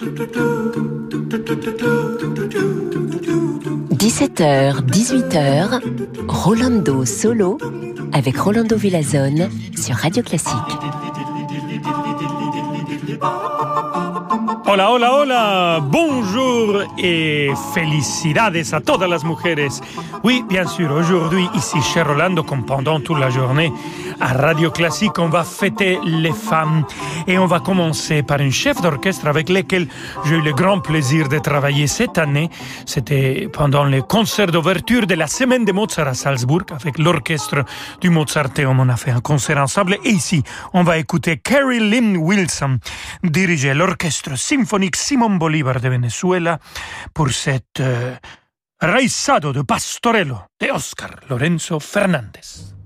17h, 18h, Rolando Solo avec Rolando Villazone sur Radio Classique. Hola, hola, hola, bonjour et felicidades a todas las mujeres. Oui, bien sûr, aujourd'hui, ici chez Rolando, comme pendant toute la journée, à Radio Classique, on va fêter les femmes. Et on va commencer par une chef d'orchestre avec laquelle j'ai eu le grand plaisir de travailler cette année. C'était pendant le concert d'ouverture de la semaine de Mozart à Salzbourg avec l'orchestre du Mozarteum. On a fait un concert ensemble. Et ici, on va écouter Carrie Lynn Wilson diriger l'orchestre symphonique Simon Bolivar de Venezuela pour cette euh, de Pastorello de Oscar Lorenzo Fernández.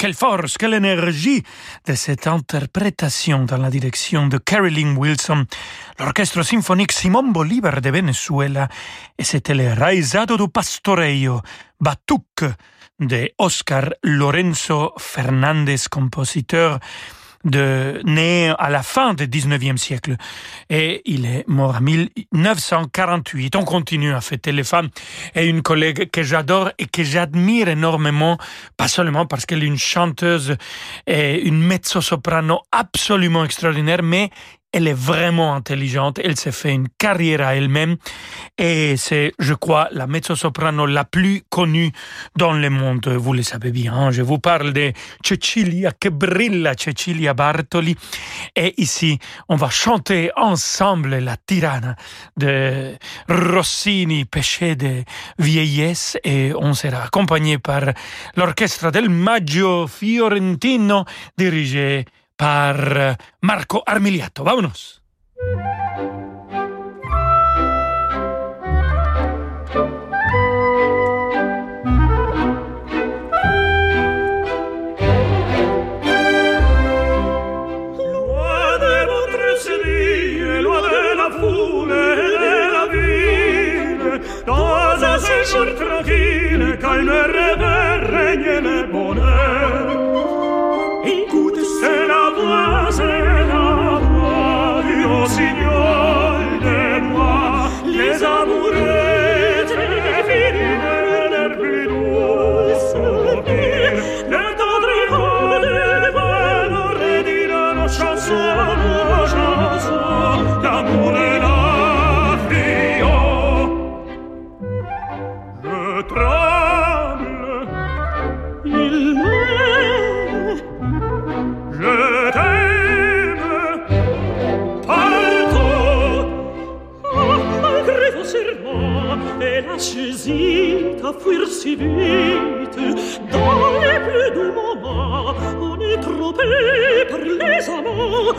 Quelle force, quelle énergie de cette interprétation dans la direction de Carolyn Wilson, l'orchestre symphonique Simon Bolivar de Venezuela, et c'était le Raizado do Pastoreio, Batuc, de Oscar Lorenzo Fernandez, compositeur de, né à la fin du 19e siècle. Et il est mort en 1948. On continue à fêter les femmes. Et une collègue que j'adore et que j'admire énormément, pas seulement parce qu'elle est une chanteuse et une mezzo-soprano absolument extraordinaire, mais elle est vraiment intelligente, elle s'est fait une carrière à elle-même et c'est, je crois, la mezzo-soprano la plus connue dans le monde. Vous le savez bien, hein. je vous parle de Cecilia que brilla, Cecilia Bartoli. Et ici, on va chanter ensemble la tirana de Rossini, péché de vieillesse et on sera accompagné par l'orchestre del Maggio Fiorentino dirigé par Marco Armiliato. Vámonos. tranquille, calme et règne Sing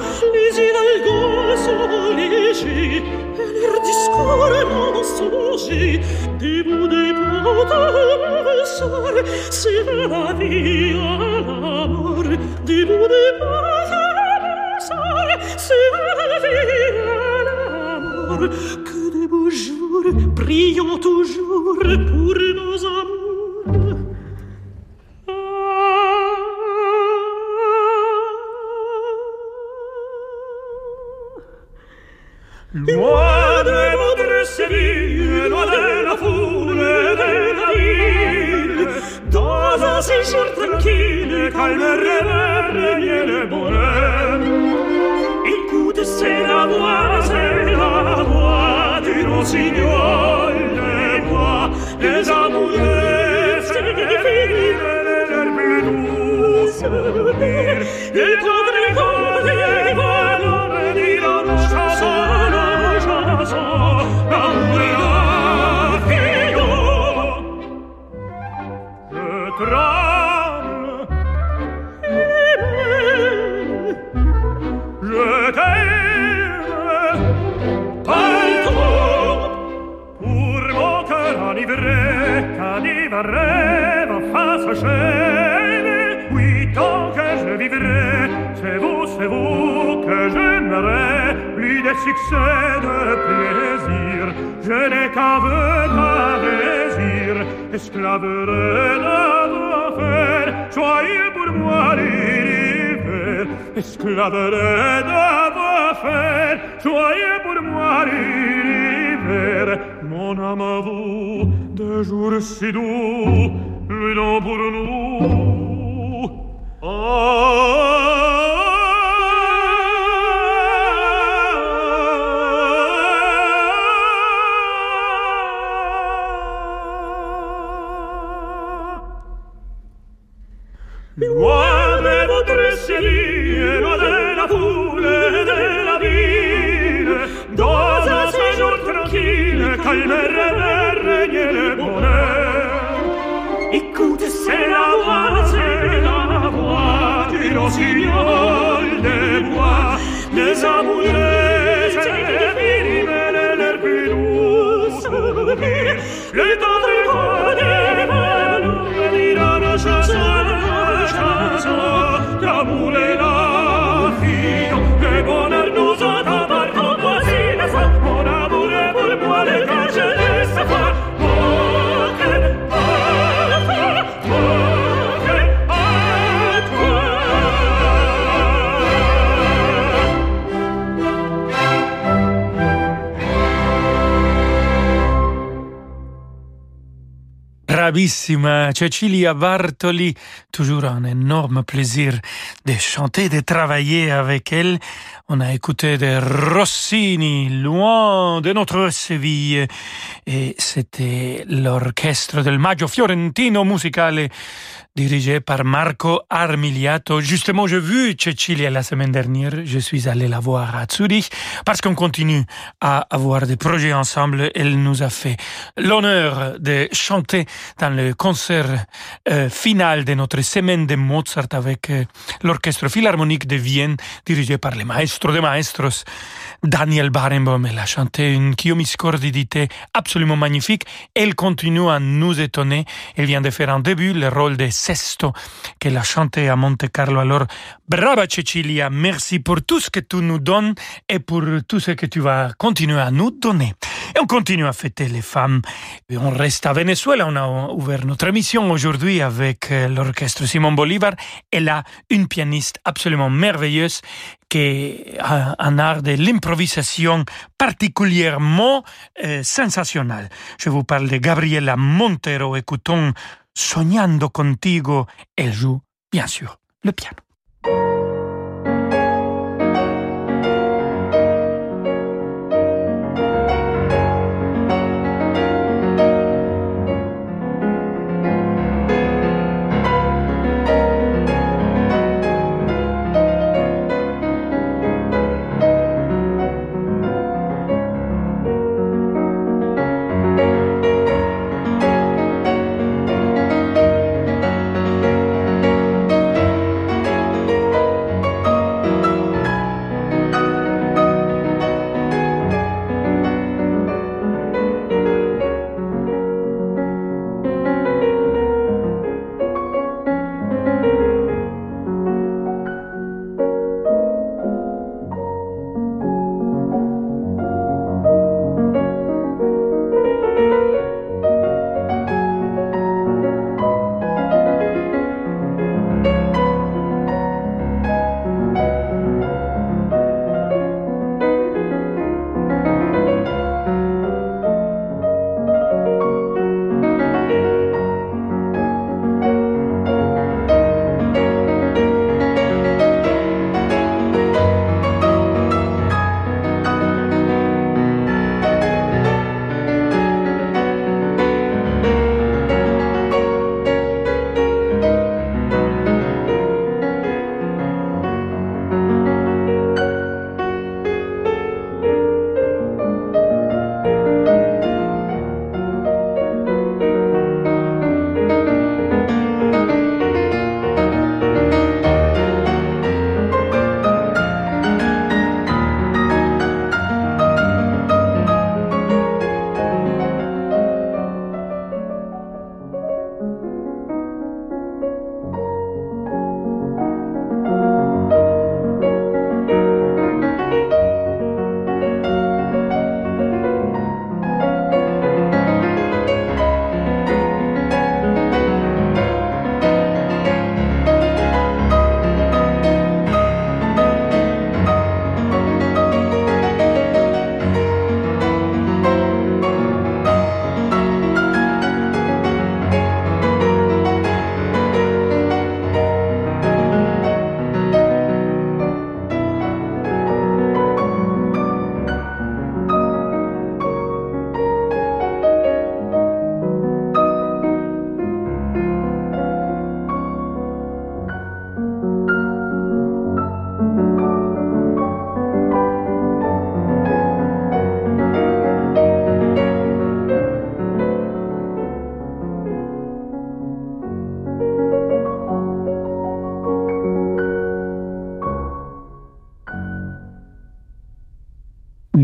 是 enivré, qu'enivré ma face chaîne. Oui, tant que je vivrai, c'est vous, c'est vous que j'aimerai, plus de succès, de plaisir. Je n'ai qu'un vœu, qu'un désir, esclaverai de vos faire, soyez pour moi l'hiver, esclaverai de vos faire, soyez pour moi l'hiver, mon âme à vous, de jours si doux, nom pour nous. Ah bravissima Cecilia Bartoli. Toujours un énorme plaisir de chanter, de travailler avec elle. On a écouté de Rossini, loin de notre Séville. Et c'était l'orchestre del Maggio Fiorentino Musicale dirigé par Marco Armiliato. Justement, j'ai vu Cecilia la semaine dernière. Je suis allé la voir à Zurich parce qu'on continue à avoir des projets ensemble. Elle nous a fait l'honneur de chanter dans le concert euh, final de notre semaine de Mozart avec euh, l'orchestre philharmonique de Vienne dirigé par le maestro de maestros Daniel Barenboim. Elle a chanté une chiaroscurdité absolument magnifique. Elle continue à nous étonner. Elle vient de faire en début le rôle de Sesto qu'elle a chanté à Monte Carlo. Alors, brava Cecilia, merci pour tout ce que tu nous donnes et pour tout ce que tu vas continuer à nous donner. Et on continue à fêter les femmes. On reste à Venezuela. On a ouvert notre émission aujourd'hui avec euh, l'orchestre Simon Bolivar. Elle a une pianiste absolument merveilleuse qui a un art de l'improvisation particulièrement euh, sensationnel. Je vous parle de Gabriela Montero. Écoutons Soñando contigo. Elle joue, bien sûr, le piano.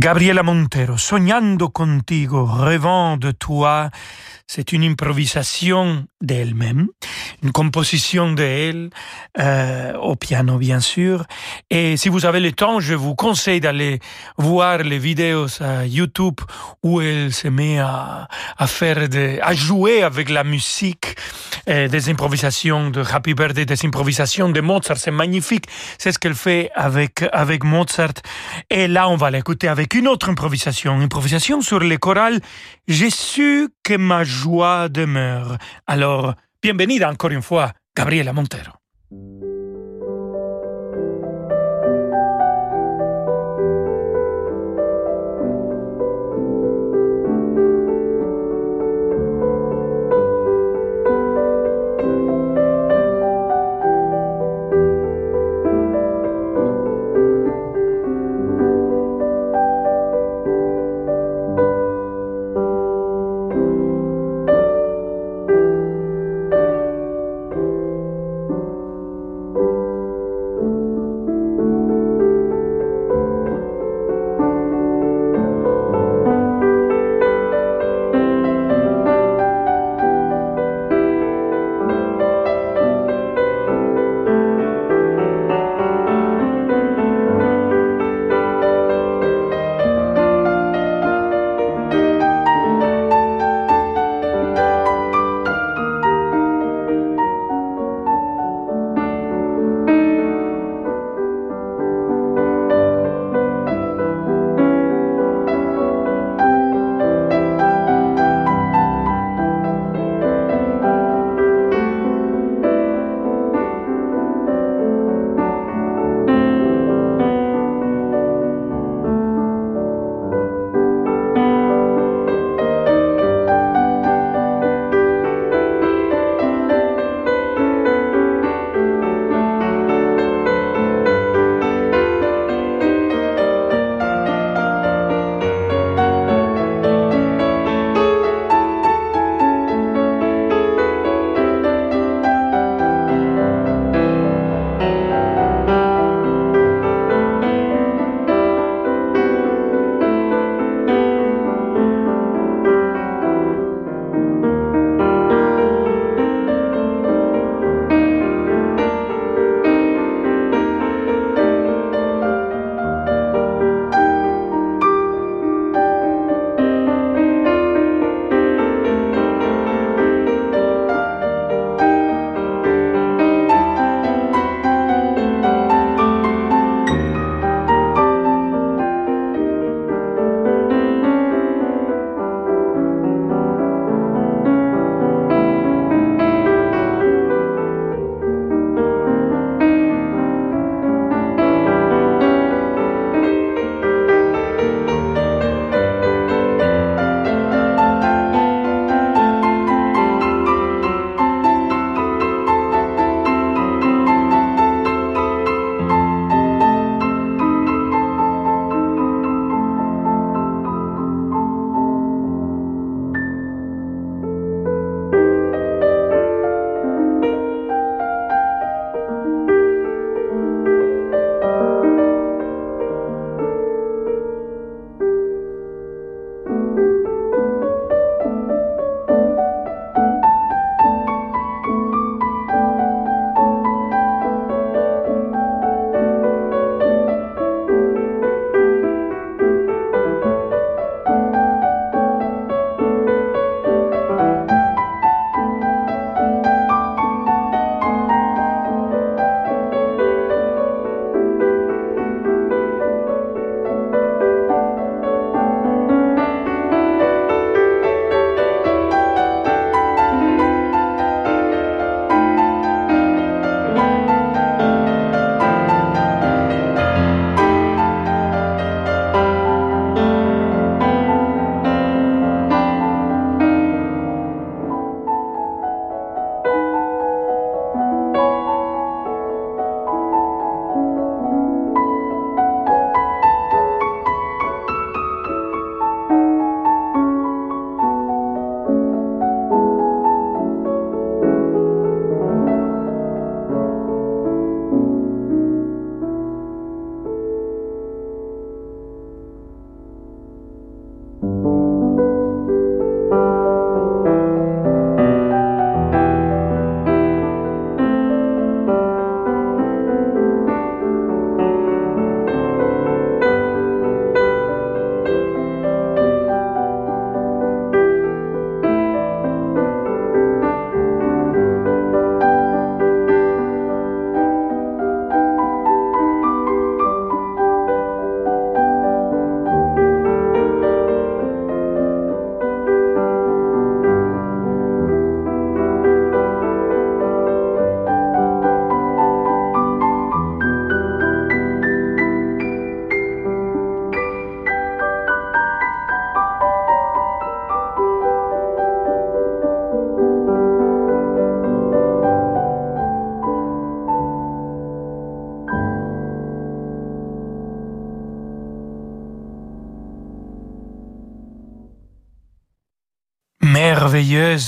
Gabriela Montero, Sognando contigo, rêvant de toi, c'est une improvisation d'elle-même, une composition d'elle, euh, au piano bien sûr. Et si vous avez le temps, je vous conseille d'aller voir les vidéos à YouTube où elle se met à, à faire de, à jouer avec la musique euh, des improvisations de Happy Birthday, des improvisations de Mozart. C'est magnifique. C'est ce qu'elle fait avec, avec Mozart. Et là, on va l'écouter avec une autre improvisation. Improvisation sur les chorales. J'ai su que ma joie demeure. Alors, bienvenida encore une fois, Gabriela Montero.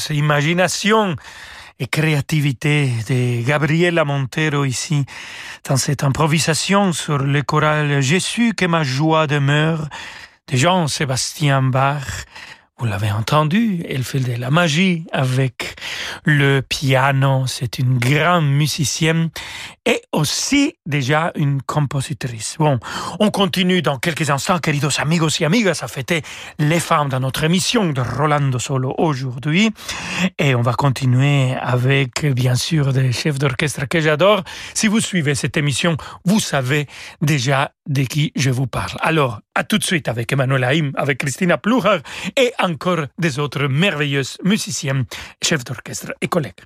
Imagination et créativité de Gabriela Montero ici, dans cette improvisation sur le choral Je suis que ma joie demeure de Jean-Sébastien Bach. Vous l'avez entendu, elle fait de la magie avec le piano. C'est une grande musicienne et aussi déjà une compositrice. Bon, on continue dans quelques instants, queridos amigos y amigas, à fêter les femmes dans notre émission de Rolando Solo aujourd'hui. Et on va continuer avec, bien sûr, des chefs d'orchestre que j'adore. Si vous suivez cette émission, vous savez déjà de qui je vous parle. Alors, à tout de suite avec Emmanuel Haïm, avec Christina Plucher et encore des autres merveilleuses musiciens, chefs d'orchestre et collègues.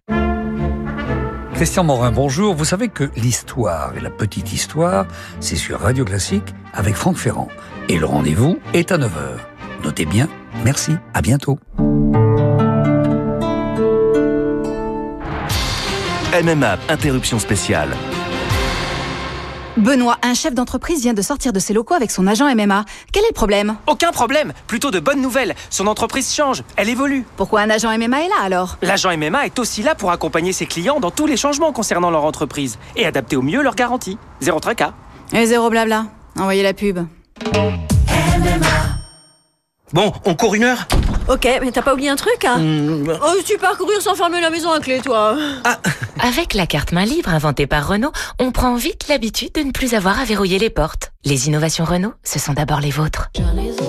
Christian Morin, bonjour. Vous savez que l'histoire et la petite histoire, c'est sur Radio Classique avec Franck Ferrand. Et le rendez-vous est à 9h. Notez bien, merci, à bientôt. MMA, interruption spéciale. Benoît, un chef d'entreprise vient de sortir de ses locaux avec son agent MMA. Quel est le problème? Aucun problème, plutôt de bonnes nouvelles. Son entreprise change, elle évolue. Pourquoi un agent MMA est là alors? L'agent MMA est aussi là pour accompagner ses clients dans tous les changements concernant leur entreprise et adapter au mieux leurs garanties. Zéro tracas. Et zéro blabla. Envoyez la pub. Bon, on court une heure Ok, mais t'as pas oublié un truc, hein Oh, tu pars courir sans fermer la maison à clé, toi. Avec la carte main libre inventée par Renault, on prend vite l'habitude de ne plus avoir à verrouiller les portes. Les innovations Renault, ce sont d'abord les vôtres.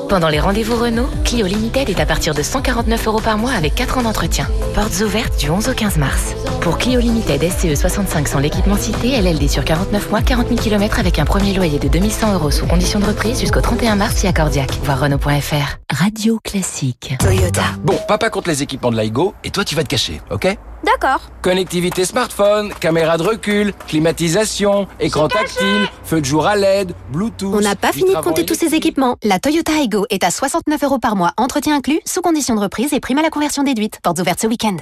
Pendant les rendez-vous Renault, Clio Limited est à partir de 149 euros par mois avec 4 ans d'entretien. Portes ouvertes du 11 au 15 mars. Pour Clio Limited SCE 65 sans l'équipement cité, LLD sur 49 mois, 40 000 km avec un premier loyer de 2100 euros sous condition de reprise jusqu'au 31 mars si accordiaque. Voir Renault.fr. Radio classique. Toyota. Bon, papa compte les équipements de L'iGo et toi tu vas te cacher, ok? D'accord. Connectivité smartphone, caméra de recul, climatisation, écran tactile, feu de jour à LED, Bluetooth. On n'a pas fini de compter tous ces équipements. La Toyota Aygo est à 69 euros par mois, entretien inclus, sous condition de reprise et prime à la conversion déduite. Portes ouvertes ce week-end.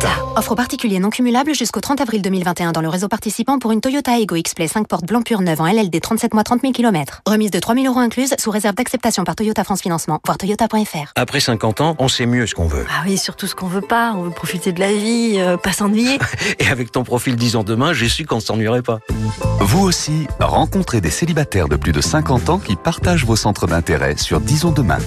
Toyota. Offre particulier non cumulable jusqu'au 30 avril 2021 dans le réseau participant pour une Toyota Aygo X-Play 5 portes blanc pur neuve en LLD 37 mois 30 000 km. Remise de 3000 euros incluse sous réserve d'acceptation par Toyota France Financement. Voir toyota.fr. Après 50 ans, on sait mieux ce qu'on veut. Ah oui, surtout ce qu'on veut pas. On veut profiter de la vie, euh, pas s'ennuyer. Et avec ton profil 10 ans demain, j'ai su qu'on s'ennuierait pas. Vous aussi, rencontrez des célibataires de plus de 50 ans qui partagent vos centres d'intérêt sur Disons Demain.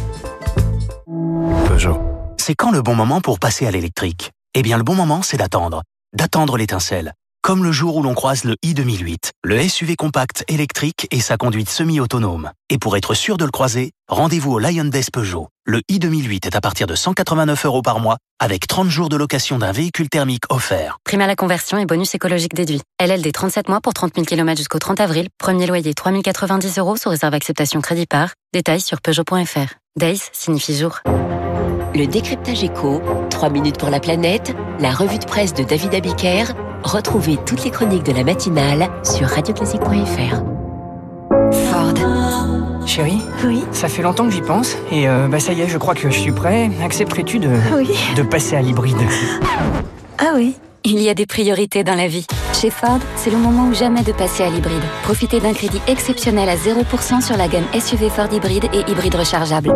Peugeot. C'est quand le bon moment pour passer à l'électrique? Eh bien, le bon moment, c'est d'attendre. D'attendre l'étincelle. Comme le jour où l'on croise le i2008, le SUV compact électrique et sa conduite semi-autonome. Et pour être sûr de le croiser, rendez-vous au Lion Days Peugeot. Le i2008 est à partir de 189 euros par mois, avec 30 jours de location d'un véhicule thermique offert. Prime à la conversion et bonus écologique déduit. LLD 37 mois pour 30 000 km jusqu'au 30 avril. Premier loyer 3090 euros sous réserve acceptation crédit par. Détails sur Peugeot.fr. Days signifie jour. Le décryptage éco, 3 minutes pour la planète, la revue de presse de David Abiker. Retrouvez toutes les chroniques de la matinale sur radioclassique.fr. Ford. Chérie, Oui. ça fait longtemps que j'y pense et euh, bah ça y est, je crois que je suis prêt. Accepterais-tu de, Oui. de passer à l'hybride? Ah oui. Il y a des priorités dans la vie. Chez Ford, c'est le moment ou jamais de passer à l'hybride. Profitez d'un crédit exceptionnel à 0% sur la gamme SUV Ford hybride et hybride rechargeable.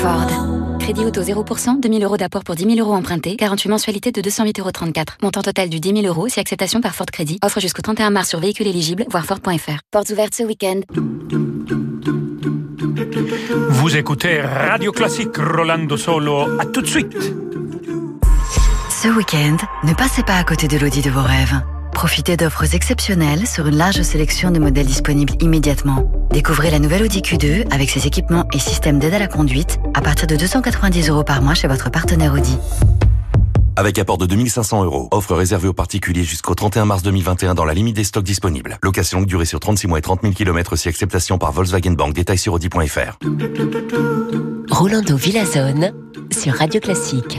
Ford. Crédit auto 0%, 2000 euros d'apport pour 10 000 euros empruntés, 48 mensualités de 208,34 euros. Montant total du 10 000 euros si acceptation par Ford Crédit. Offre jusqu'au 31 mars sur véhicule éligible, voir Ford.fr. Portes ouvertes ce week-end. Vous écoutez Radio Classique Rolando Solo. À tout de suite. Ce week-end, ne passez pas à côté de l'Audi de vos rêves. Profitez d'offres exceptionnelles sur une large sélection de modèles disponibles immédiatement. Découvrez la nouvelle Audi Q2 avec ses équipements et systèmes d'aide à la conduite à partir de 290 euros par mois chez votre partenaire Audi. Avec apport de 2500 euros. Offre réservée aux particuliers jusqu'au 31 mars 2021 dans la limite des stocks disponibles. Location longue durée sur 36 mois et 30 000 km si acceptation par Volkswagen Bank. Détails sur Audi.fr. Rolando Villazone sur Radio Classique.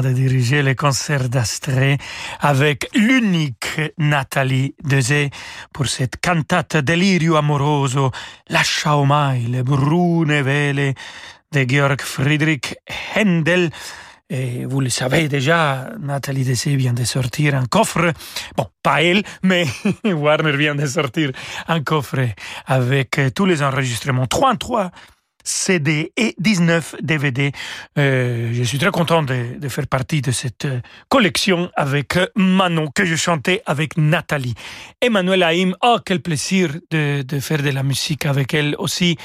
de diriger le concert d'Astrée avec l'unique Nathalie Dezé pour cette cantate Delirio Amoroso, Lascia ormai le brune vele de Georg Friedrich Händel. Et vous le savez déjà, Nathalie Dessé vient de sortir un coffre. Bon, pas elle, mais Warner vient de sortir un coffre avec tous les enregistrements. 33 CD et 19 DVD. Euh, je suis très content de, faire partie de cette euh, collection avec euh, Manon que je chantais avec Nathalie. Emmanuel Haïm, oh quel plaisir de, faire de la musique avec elle aussi.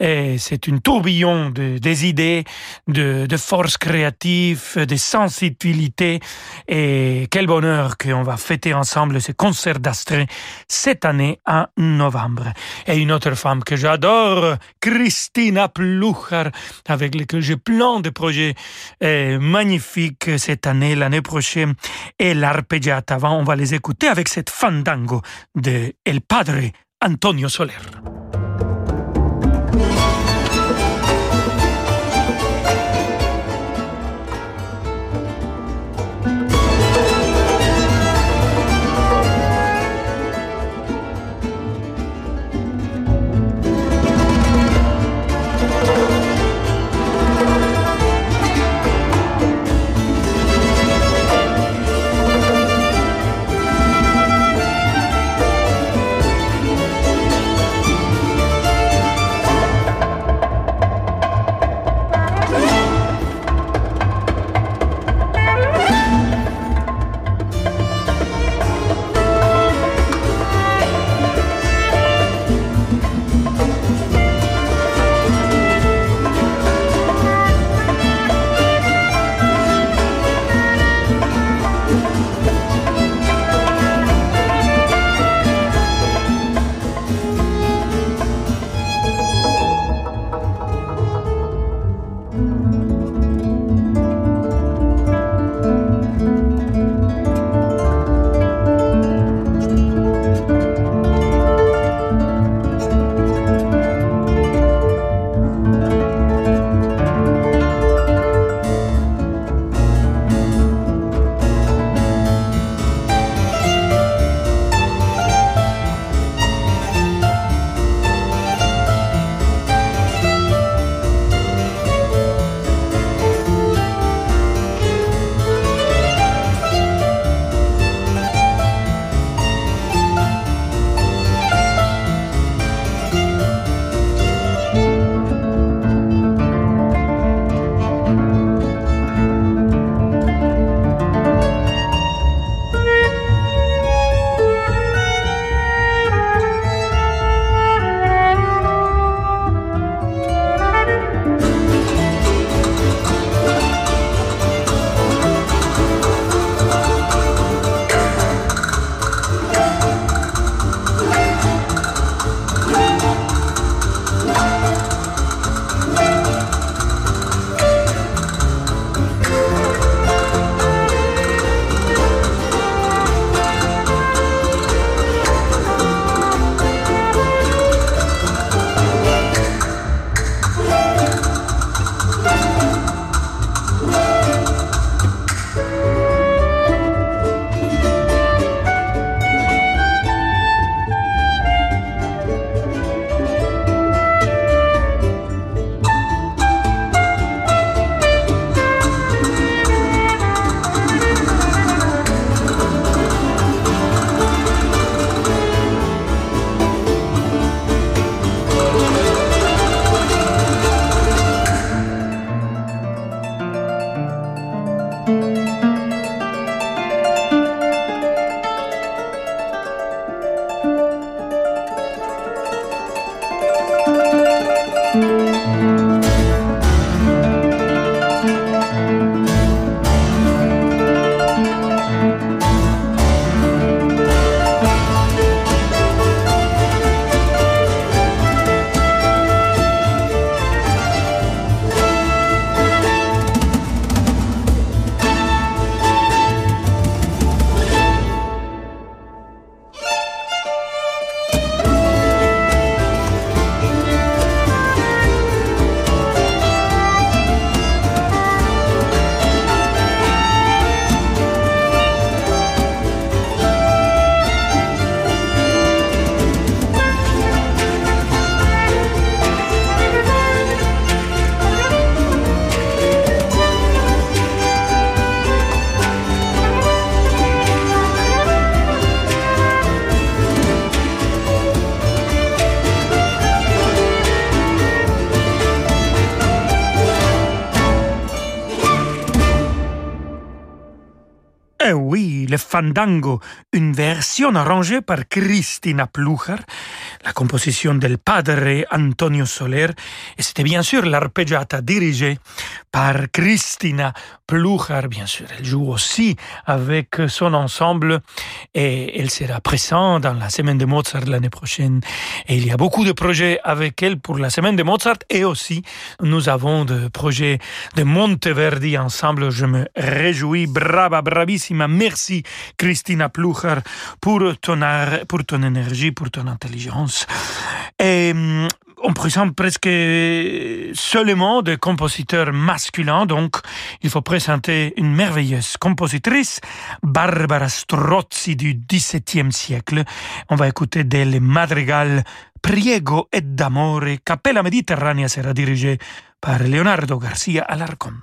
C'est une tourbillon de, des idées, de, de force créative, de sensibilité et quel bonheur qu'on va fêter ensemble ce concert d'Astrée cette année en novembre. Et une autre femme que j'adore, Christine Avec laquelle j'ai plein de projets euh, magnifiques cette année, l'année prochaine, et l'arpeggiata. Avant, on va les écouter avec cette fandango de El Padre Antonio Soler. Le fandango, une version arrangée par Cristina Plucher, la composition del padre Antonio Soler, et c'était bien sûr l'arpeggiata dirigée par Cristina Plucher, bien sûr. Elle joue aussi avec son ensemble et elle sera présente dans la semaine de Mozart l'année prochaine. Et il y a beaucoup de projets avec elle pour la semaine de Mozart et aussi nous avons des projets de Monteverdi ensemble. Je me réjouis. Brava, bravissima. Merci, Christina Plucher, pour ton art, pour ton énergie, pour ton intelligence. Et hum, on présente presque seulement des compositeurs masculins, donc il faut présenter une merveilleuse compositrice, Barbara Strozzi du XVIIe siècle. On va écouter d'elle madrigal Priego et d'amore. Capella Mediterranea sera dirigée par Leonardo Garcia Alarcón.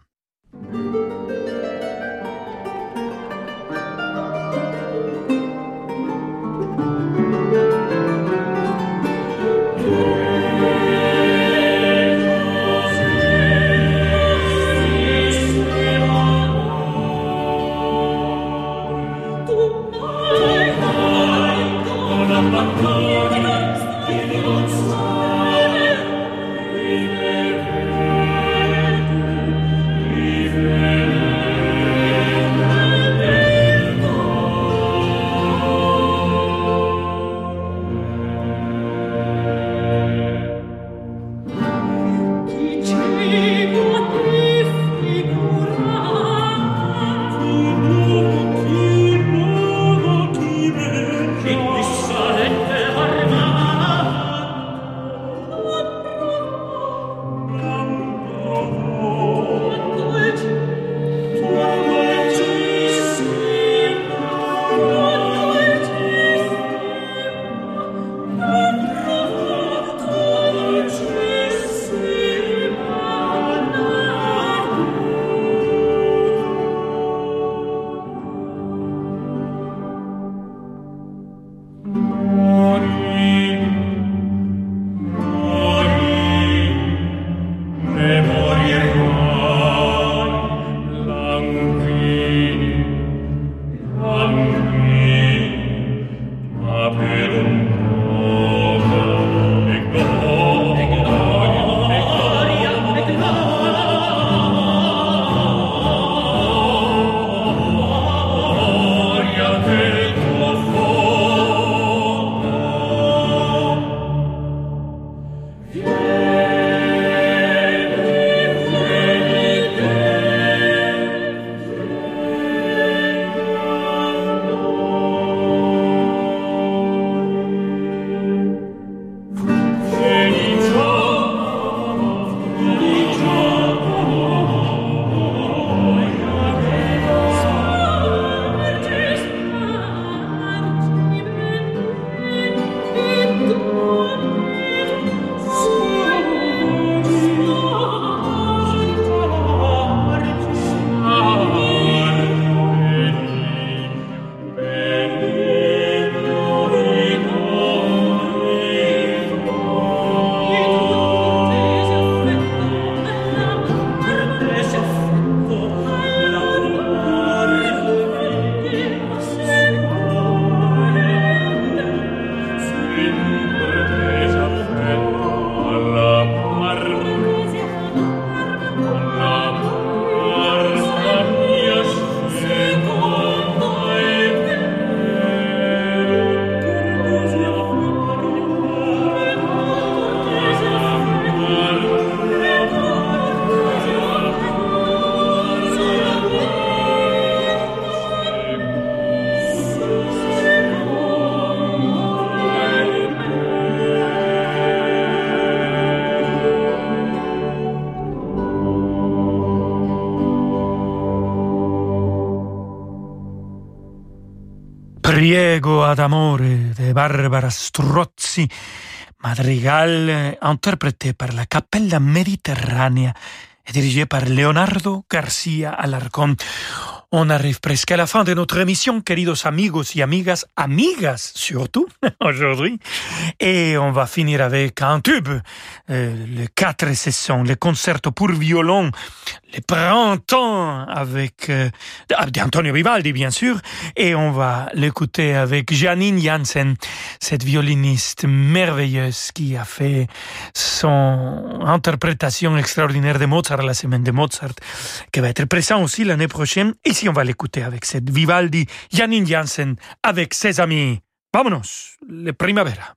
De Barbara Strozzi, madrigal interprété par la Capella Mediterránea et dirigé par Leonardo Garcia Alarcón. On arrive presque à la fin de notre émission, queridos amigos y amigas, amigas surtout, aujourd'hui. Et on va finir avec un tube, euh, les quatre sessions, le concerto pour violon, le printemps avec euh, d'Antonio Vivaldi, bien sûr. Et on va l'écouter avec Janine Janssen, cette violiniste merveilleuse qui a fait son interprétation extraordinaire de Mozart, la semaine de Mozart, qui va être présent aussi l'année prochaine. Ici, on va l'écouter avec cette Vivaldi, Janine Janssen, avec ses amis. Vámonos, le primavera.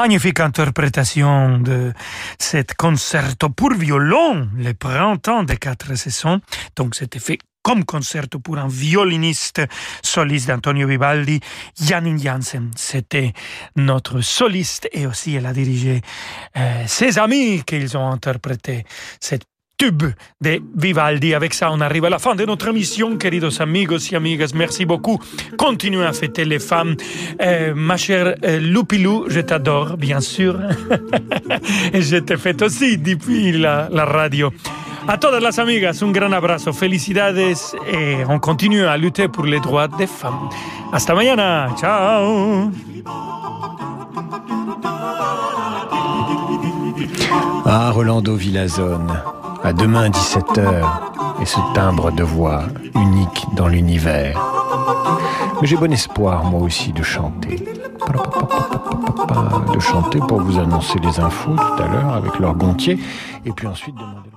Magnifique interprétation de cet concerto pour violon, le printemps des quatre saisons. Donc, c'était fait comme concerto pour un violiniste soliste d'Antonio Vivaldi, Janine Janssen. C'était notre soliste et aussi elle a dirigé euh, ses amis qu'ils ont interprété cette de Vivaldi. Avec ça, on arrive à la fin de notre émission, queridos amigos y amigas. Merci beaucoup. Continuez à fêter les femmes. Euh, ma chère euh, Loupilou, je t'adore, bien sûr. et je te fête aussi depuis la, la radio. A todas las amigas, un gran abrazo, felicidades et on continue à lutter pour les droits des femmes. Hasta mañana, ciao. Ah, Rolando Villazone, à demain 17h, et ce timbre de voix unique dans l'univers. Mais j'ai bon espoir, moi aussi, de chanter. De chanter pour vous annoncer les infos tout à l'heure avec leur gontier, et puis ensuite demander.